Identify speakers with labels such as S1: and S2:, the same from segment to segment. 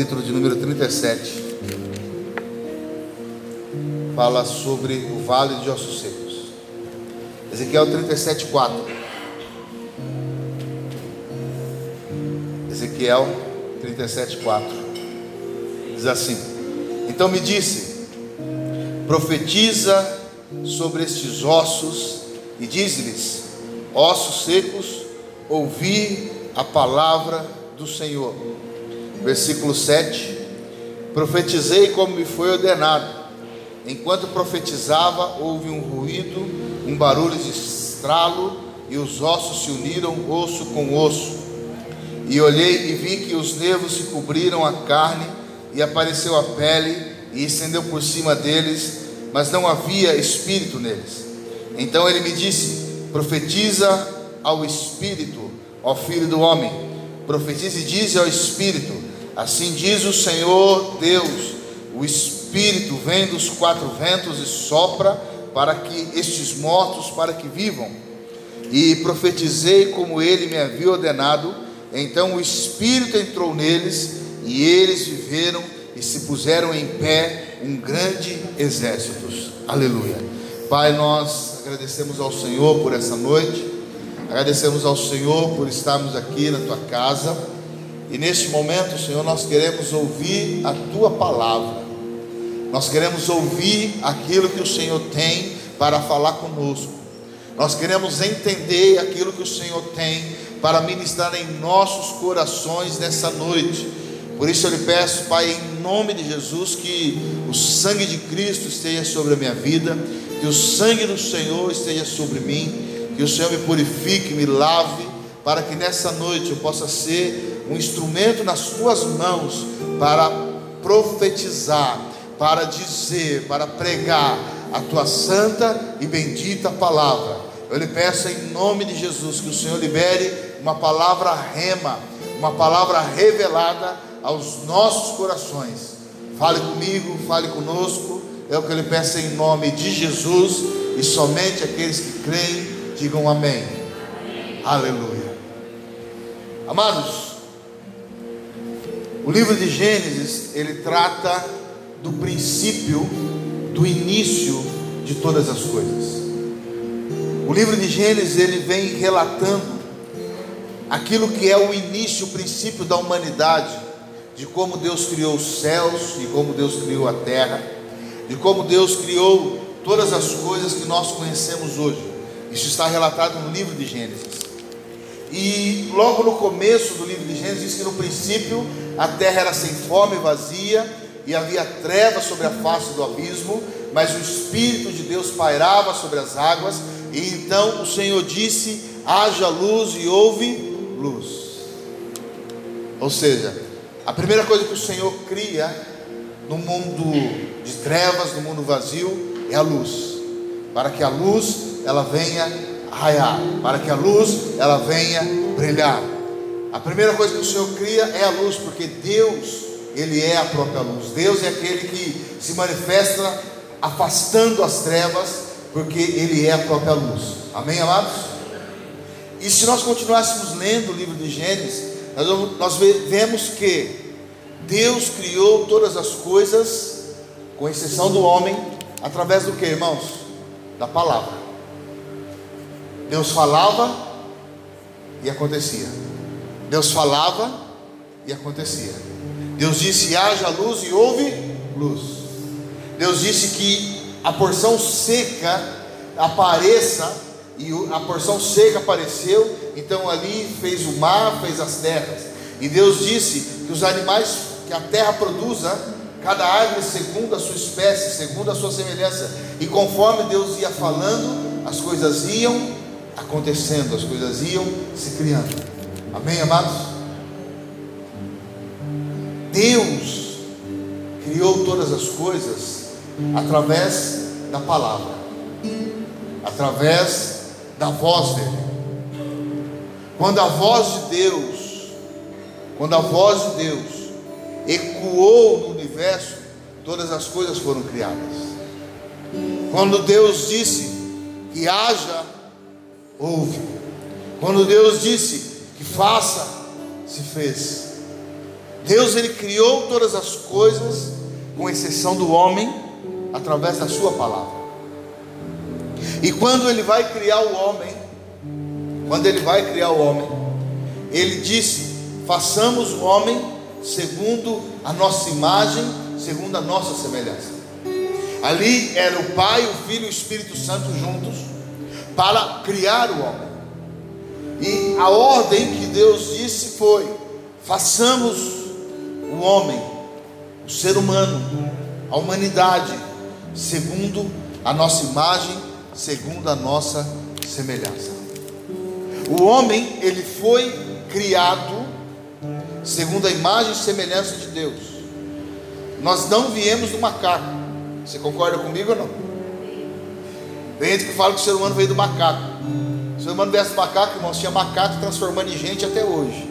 S1: capítulo de número 37, fala sobre o vale de ossos secos. Ezequiel 37, 4. Ezequiel 37, 4. Diz assim: Então me disse, profetiza sobre estes ossos e diz-lhes: ossos secos, ouvi a palavra do Senhor. Versículo 7: Profetizei como me foi ordenado. Enquanto profetizava, houve um ruído, um barulho de estralo, e os ossos se uniram, osso com osso. E olhei e vi que os nervos se cobriram a carne, e apareceu a pele, e estendeu por cima deles, mas não havia espírito neles. Então ele me disse: Profetiza ao espírito, ó filho do homem. Profetiza e diz ao espírito: Assim diz o Senhor Deus: O espírito vem dos quatro ventos e sopra para que estes mortos para que vivam. E profetizei como ele me havia ordenado. Então o espírito entrou neles e eles viveram e se puseram em pé um grande exército. Aleluia. Pai, nós agradecemos ao Senhor por essa noite. Agradecemos ao Senhor por estarmos aqui na tua casa. E neste momento, Senhor, nós queremos ouvir a tua palavra. Nós queremos ouvir aquilo que o Senhor tem para falar conosco. Nós queremos entender aquilo que o Senhor tem para ministrar em nossos corações nessa noite. Por isso eu lhe peço, Pai, em nome de Jesus, que o sangue de Cristo esteja sobre a minha vida, que o sangue do Senhor esteja sobre mim, que o Senhor me purifique, me lave, para que nessa noite eu possa ser um instrumento nas tuas mãos para profetizar, para dizer, para pregar a tua santa e bendita palavra. Eu lhe peço em nome de Jesus que o Senhor libere uma palavra rema, uma palavra revelada aos nossos corações. Fale comigo, fale conosco. É o que eu lhe peço em nome de Jesus. E somente aqueles que creem, digam amém. amém. Aleluia. Amados, o livro de Gênesis, ele trata do princípio, do início de todas as coisas. O livro de Gênesis, ele vem relatando aquilo que é o início, o princípio da humanidade de como Deus criou os céus e como Deus criou a terra, de como Deus criou todas as coisas que nós conhecemos hoje. Isso está relatado no livro de Gênesis. E logo no começo do livro de Gênesis diz que no princípio a terra era sem fome e vazia, e havia trevas sobre a face do abismo, mas o Espírito de Deus pairava sobre as águas, e então o Senhor disse: haja luz e houve luz. Ou seja, a primeira coisa que o Senhor cria no mundo de trevas, no mundo vazio, é a luz. Para que a luz ela venha raiar, para que a luz ela venha brilhar. A primeira coisa que o Senhor cria é a luz, porque Deus, ele é a própria luz. Deus é aquele que se manifesta afastando as trevas, porque ele é a própria luz. Amém, amados? E se nós continuássemos lendo o livro de Gênesis, nós, nós vemos que Deus criou todas as coisas, com exceção do homem, através do que, irmãos? Da palavra. Deus falava e acontecia. Deus falava e acontecia. Deus disse: haja luz e houve luz. Deus disse que a porção seca apareça e a porção seca apareceu, então ali fez o mar, fez as terras. E Deus disse que os animais que a terra produza cada árvore segundo a sua espécie, segundo a sua semelhança. E conforme Deus ia falando, as coisas iam acontecendo, as coisas iam se criando. Amém, amados? Deus criou todas as coisas através da palavra, através da voz dele. Quando a voz de Deus, quando a voz de Deus ecoou no universo, todas as coisas foram criadas. Quando Deus disse que haja, houve. Quando Deus disse que faça, se fez. Deus ele criou todas as coisas, com exceção do homem, através da sua palavra. E quando ele vai criar o homem, quando ele vai criar o homem, ele disse: façamos o homem segundo a nossa imagem, segundo a nossa semelhança. Ali era o Pai, o Filho e o Espírito Santo juntos para criar o homem. E a ordem que Deus disse foi: façamos o homem, o ser humano, a humanidade, segundo a nossa imagem, segundo a nossa semelhança. O homem, ele foi criado segundo a imagem e semelhança de Deus. Nós não viemos do macaco. Você concorda comigo ou não? Tem gente que fala que o ser humano veio do macaco. Se o ser humano viesse do macaco, irmãos, tinha macaco transformando em gente até hoje.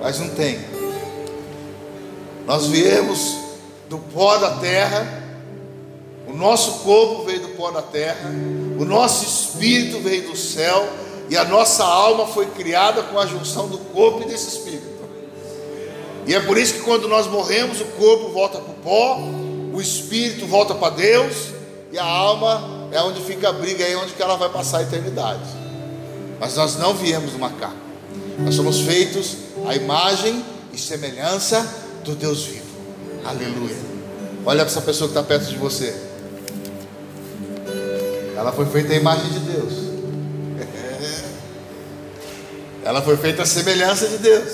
S1: Mas não tem. Nós viemos do pó da terra. O nosso corpo veio do pó da terra. O nosso espírito veio do céu. E a nossa alma foi criada com a junção do corpo e desse espírito. E é por isso que quando nós morremos, o corpo volta para o pó, o espírito volta para Deus, e a alma é onde fica a briga, é onde que ela vai passar a eternidade. Mas nós não viemos do macaco. Nós somos feitos à imagem e semelhança do Deus vivo. Aleluia. Olha para essa pessoa que está perto de você. Ela foi feita à imagem de Deus. Ela foi feita à semelhança de Deus.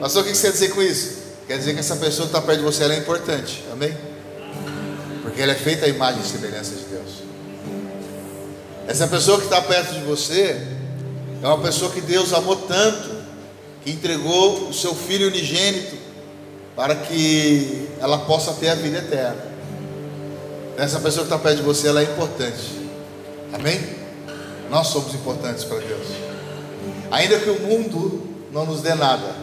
S1: Pastor, o que você quer dizer com isso? Quer dizer que essa pessoa que está perto de você é importante. Amém? Porque ela é feita à imagem e semelhança de Deus. Essa pessoa que está perto de você é uma pessoa que Deus amou tanto que entregou o seu filho unigênito para que ela possa ter a vida eterna. Essa pessoa que está perto de você, ela é importante. Amém? Nós somos importantes para Deus. Ainda que o mundo não nos dê nada,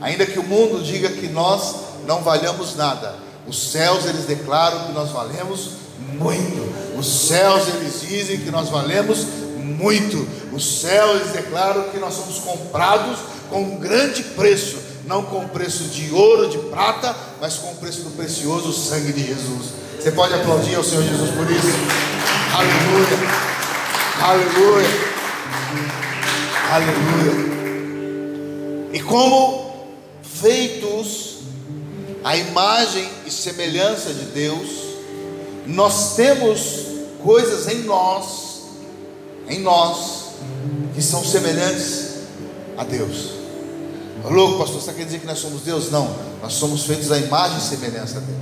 S1: ainda que o mundo diga que nós não valhamos nada, os céus eles declaram que nós valemos muito. Os céus eles dizem que nós valemos muito. Os céus eles declaram que nós somos comprados com um grande preço, não com preço de ouro, de prata, mas com o preço do precioso sangue de Jesus. Você pode aplaudir ao Senhor Jesus por isso? Aleluia! Aleluia! Aleluia! E como feitos a imagem e semelhança de Deus, nós temos coisas em nós, em nós, que são semelhantes a Deus. Louco, pastor, você quer dizer que nós somos Deus? Não, nós somos feitos à imagem e semelhança dele.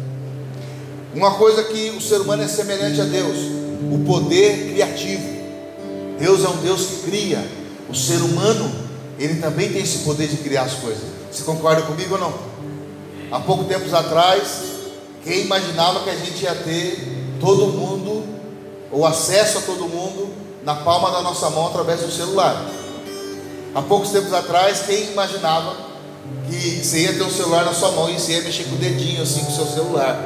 S1: Uma coisa que o ser humano é semelhante a Deus, o poder criativo. Deus é um Deus que cria. O ser humano, ele também tem esse poder de criar as coisas. Você concorda comigo ou não? Há pouco tempos atrás, quem imaginava que a gente ia ter todo mundo, ou acesso a todo mundo, na palma da nossa mão através do celular? Há poucos tempos atrás, quem imaginava que você ia ter um celular na sua mão e você ia mexer com o dedinho assim com o seu celular?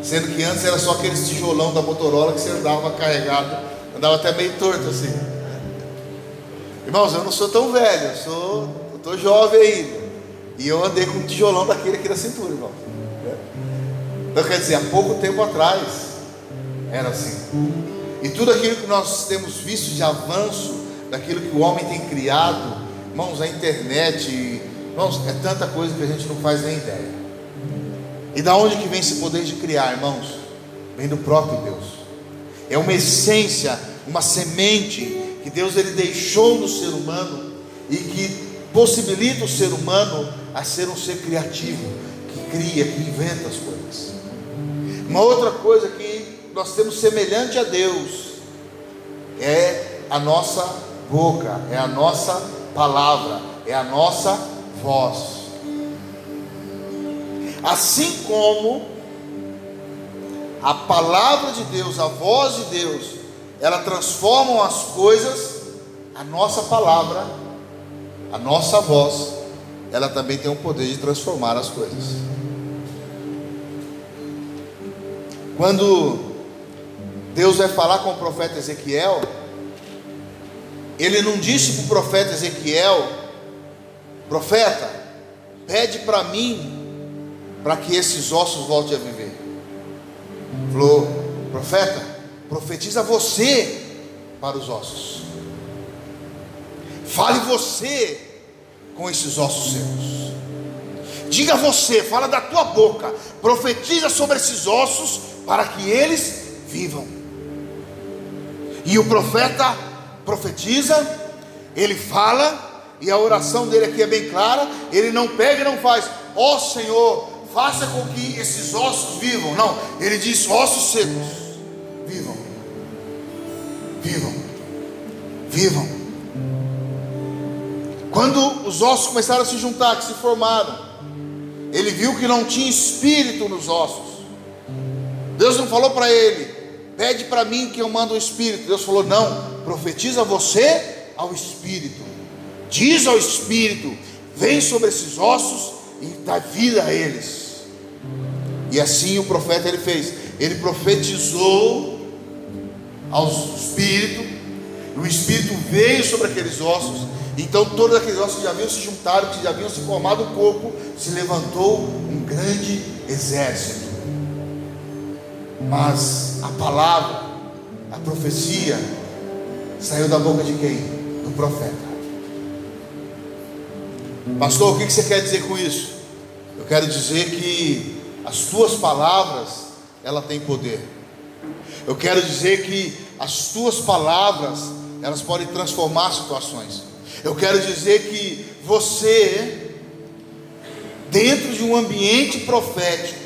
S1: Sendo que antes era só aqueles tijolão da Motorola que você andava carregado, andava até meio torto assim. Irmãos, eu não sou tão velho, eu sou, eu tô jovem ainda. E eu andei com um tijolão daquele aqui na cintura, irmão. Então quer dizer, há pouco tempo atrás era assim. E tudo aquilo que nós temos visto de avanço, daquilo que o homem tem criado, irmãos, a internet, irmãos, é tanta coisa que a gente não faz nem ideia. E da onde que vem esse poder de criar, irmãos? Vem do próprio Deus. É uma essência, uma semente que Deus ele deixou no ser humano e que possibilita o ser humano a ser um ser criativo, que cria, que inventa as coisas. Uma outra coisa que nós temos semelhante a Deus é a nossa boca, é a nossa palavra, é a nossa voz. Assim como a palavra de Deus, a voz de Deus, ela transforma as coisas, a nossa palavra, a nossa voz, ela também tem o poder de transformar as coisas. Quando Deus vai falar com o profeta Ezequiel, ele não disse para o profeta Ezequiel: Profeta, pede para mim, para que esses ossos voltem a viver. Falou, profeta, profetiza você para os ossos. Fale você com esses ossos secos. Diga você, fala da tua boca, profetiza sobre esses ossos para que eles vivam. E o profeta profetiza, ele fala, e a oração dele aqui é bem clara, ele não pega e não faz, ó oh, Senhor, faça com que esses ossos vivam. Não, ele diz: ossos secos, vivam, vivam, vivam. Quando os ossos começaram a se juntar, que se formaram, ele viu que não tinha espírito nos ossos. Deus não falou para ele: pede para mim que eu mando o espírito. Deus falou: não, profetiza você ao espírito. Diz ao espírito: vem sobre esses ossos e dá vida a eles. E assim o profeta ele fez. Ele profetizou ao espírito, e o espírito veio sobre aqueles ossos. Então todos aqueles ossos já haviam se juntado, que já haviam se formado um corpo, se levantou um grande exército. Mas a palavra, a profecia, saiu da boca de quem? Do profeta. Pastor, o que você quer dizer com isso? Eu quero dizer que as tuas palavras, ela tem poder. Eu quero dizer que as tuas palavras, elas podem transformar situações. Eu quero dizer que você, dentro de um ambiente profético,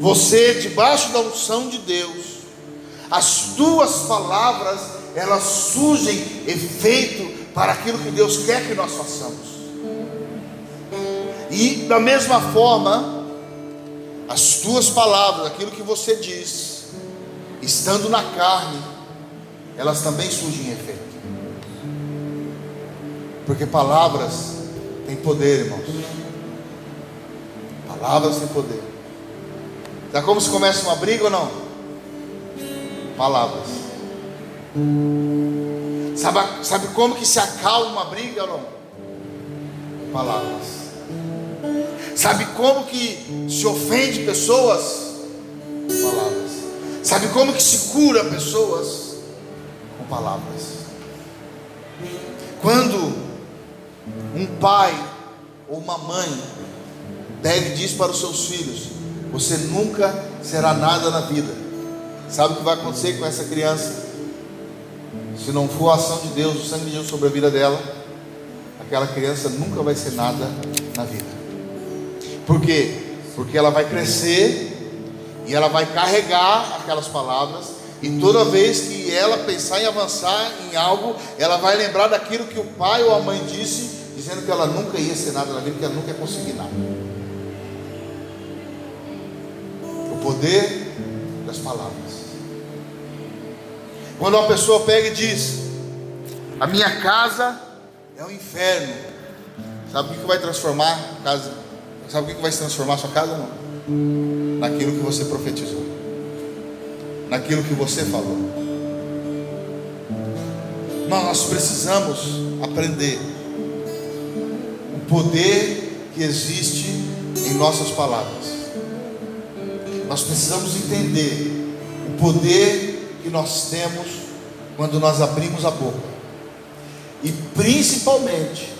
S1: você debaixo da unção de Deus, as tuas palavras, elas surgem efeito para aquilo que Deus quer que nós façamos. E da mesma forma, as tuas palavras, aquilo que você diz, estando na carne, elas também surgem em efeito. Porque palavras têm poder, irmãos. Palavras têm poder. Sabe como se começa uma briga ou não? Palavras. Sabe, sabe como que se acalma uma briga ou não? Palavras. Sabe como que se ofende pessoas? Palavras. Sabe como que se cura pessoas? Com palavras. Quando um pai ou uma mãe pega e diz para os seus filhos: Você nunca será nada na vida. Sabe o que vai acontecer com essa criança? Se não for a ação de Deus, o sangue de Deus sobre a vida dela, aquela criança nunca vai ser nada na vida. Por quê? Porque ela vai crescer e ela vai carregar aquelas palavras, e toda vez que ela pensar em avançar em algo, ela vai lembrar daquilo que o pai ou a mãe disse, dizendo que ela nunca ia ser nada na vida, que ela nunca ia conseguir nada. O poder das palavras. Quando uma pessoa pega e diz: A minha casa é o um inferno, sabe o que vai transformar a casa? Sabe o que vai transformar a sua casa? Não. Naquilo que você profetizou. Naquilo que você falou. Nós precisamos aprender o poder que existe em nossas palavras. Nós precisamos entender o poder que nós temos quando nós abrimos a boca. E principalmente,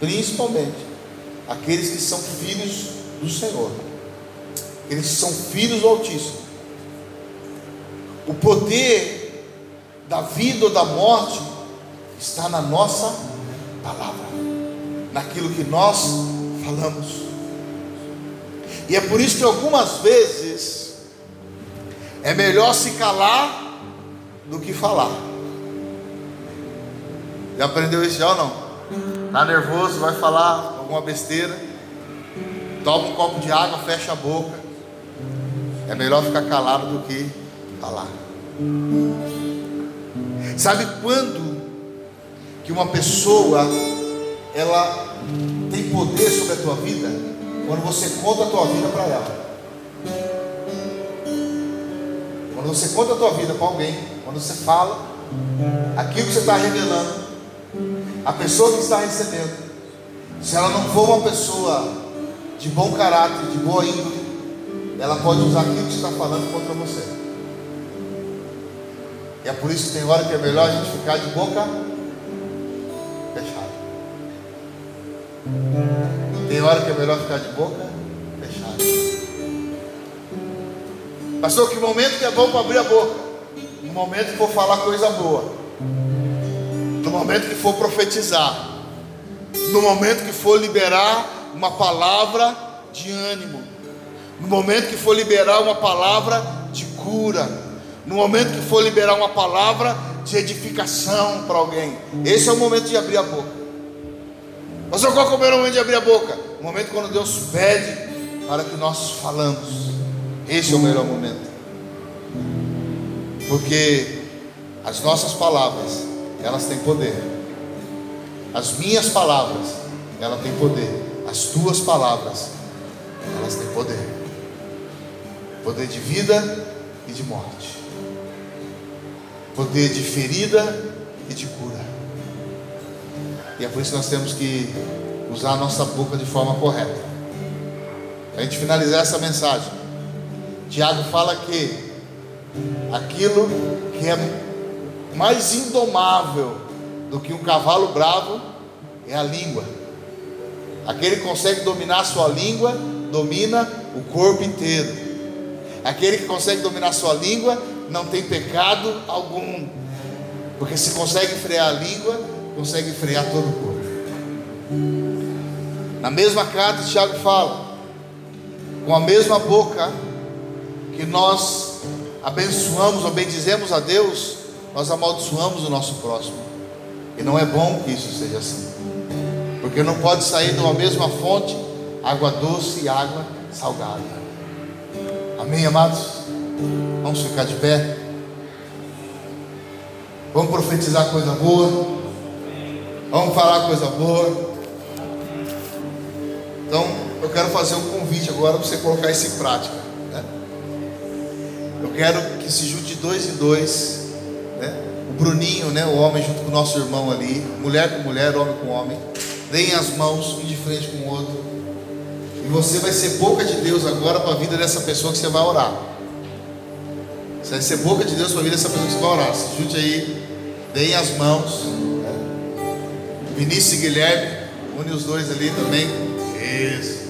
S1: principalmente, aqueles que são filhos do Senhor, aqueles que são filhos do Altíssimo. O poder da vida ou da morte está na nossa palavra, naquilo que nós falamos. E é por isso que algumas vezes é melhor se calar do que falar. Já aprendeu isso já ou não? Está nervoso, vai falar, alguma besteira, toma um copo de água, fecha a boca. É melhor ficar calado do que falar. Sabe quando que uma pessoa ela tem poder sobre a tua vida? Quando você conta a tua vida para ela. Quando você conta a tua vida para alguém, quando você fala, aquilo que você está revelando, a pessoa que está recebendo, se ela não for uma pessoa de bom caráter, de boa índole, ela pode usar aquilo que está falando contra você. E é por isso que tem hora que é melhor a gente ficar de boca fechada. Tem hora que é melhor ficar de boca fechada. Pastor, que momento que é bom para abrir a boca? No momento que for falar coisa boa. No momento que for profetizar. No momento que for liberar uma palavra de ânimo. No momento que for liberar uma palavra de cura. No momento que for liberar uma palavra de edificação para alguém. Esse é o momento de abrir a boca. Pastor, qual é o melhor momento de abrir a boca? O momento quando Deus pede para que nós falamos. Esse é o melhor momento. Porque as nossas palavras, elas têm poder. As minhas palavras, elas têm poder. As tuas palavras, elas têm poder. Poder de vida e de morte. Poder de ferida e de cura. E é por isso que nós temos que usar a nossa boca de forma correta. Para a gente finalizar essa mensagem, Tiago fala que aquilo que é mais indomável do que um cavalo bravo é a língua. Aquele que consegue dominar a sua língua, domina o corpo inteiro. Aquele que consegue dominar a sua língua, não tem pecado algum. Porque se consegue frear a língua, consegue frear todo o corpo. Na mesma carta, Tiago fala: com a mesma boca que nós abençoamos ou bendizemos a Deus, nós amaldiçoamos o nosso próximo. E não é bom que isso seja assim. Porque não pode sair de uma mesma fonte água doce e água salgada. Amém, amados? Vamos ficar de pé. Vamos profetizar coisa boa. Vamos falar coisa boa. Então, eu quero fazer um convite agora para você colocar isso em prática. Né? Eu quero que se junte dois e dois. Né? O Bruninho, né? o homem, junto com o nosso irmão ali. Mulher com mulher, homem com homem. Deem as mãos um de frente com o outro. E você vai ser boca de Deus agora para a vida dessa pessoa que você vai orar. Você vai ser boca de Deus para vida dessa pessoa que você vai orar. Se junte aí. Deem as mãos. Né? Vinícius e Guilherme. Une os dois ali também. Isso.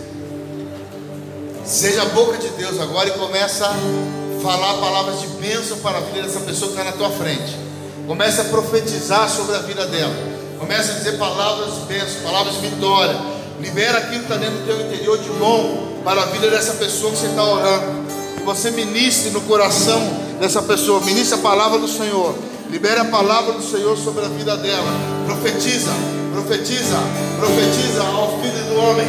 S1: Seja a boca de Deus agora e começa a falar palavras de bênção para a vida dessa pessoa que está na tua frente. Começa a profetizar sobre a vida dela. Começa a dizer palavras de bênção, palavras de vitória. Libera aquilo que está dentro do teu interior de bom para a vida dessa pessoa que você está orando. Que você ministre no coração dessa pessoa. Ministre a palavra do Senhor. Libere a palavra do Senhor sobre a vida dela. Profetiza, profetiza, profetiza ao filho do homem.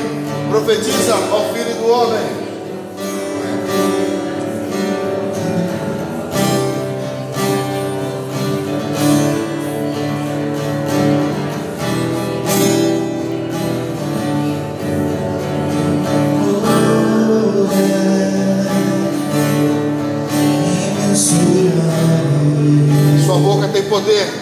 S1: Profetiza ao filho do homem. Poder.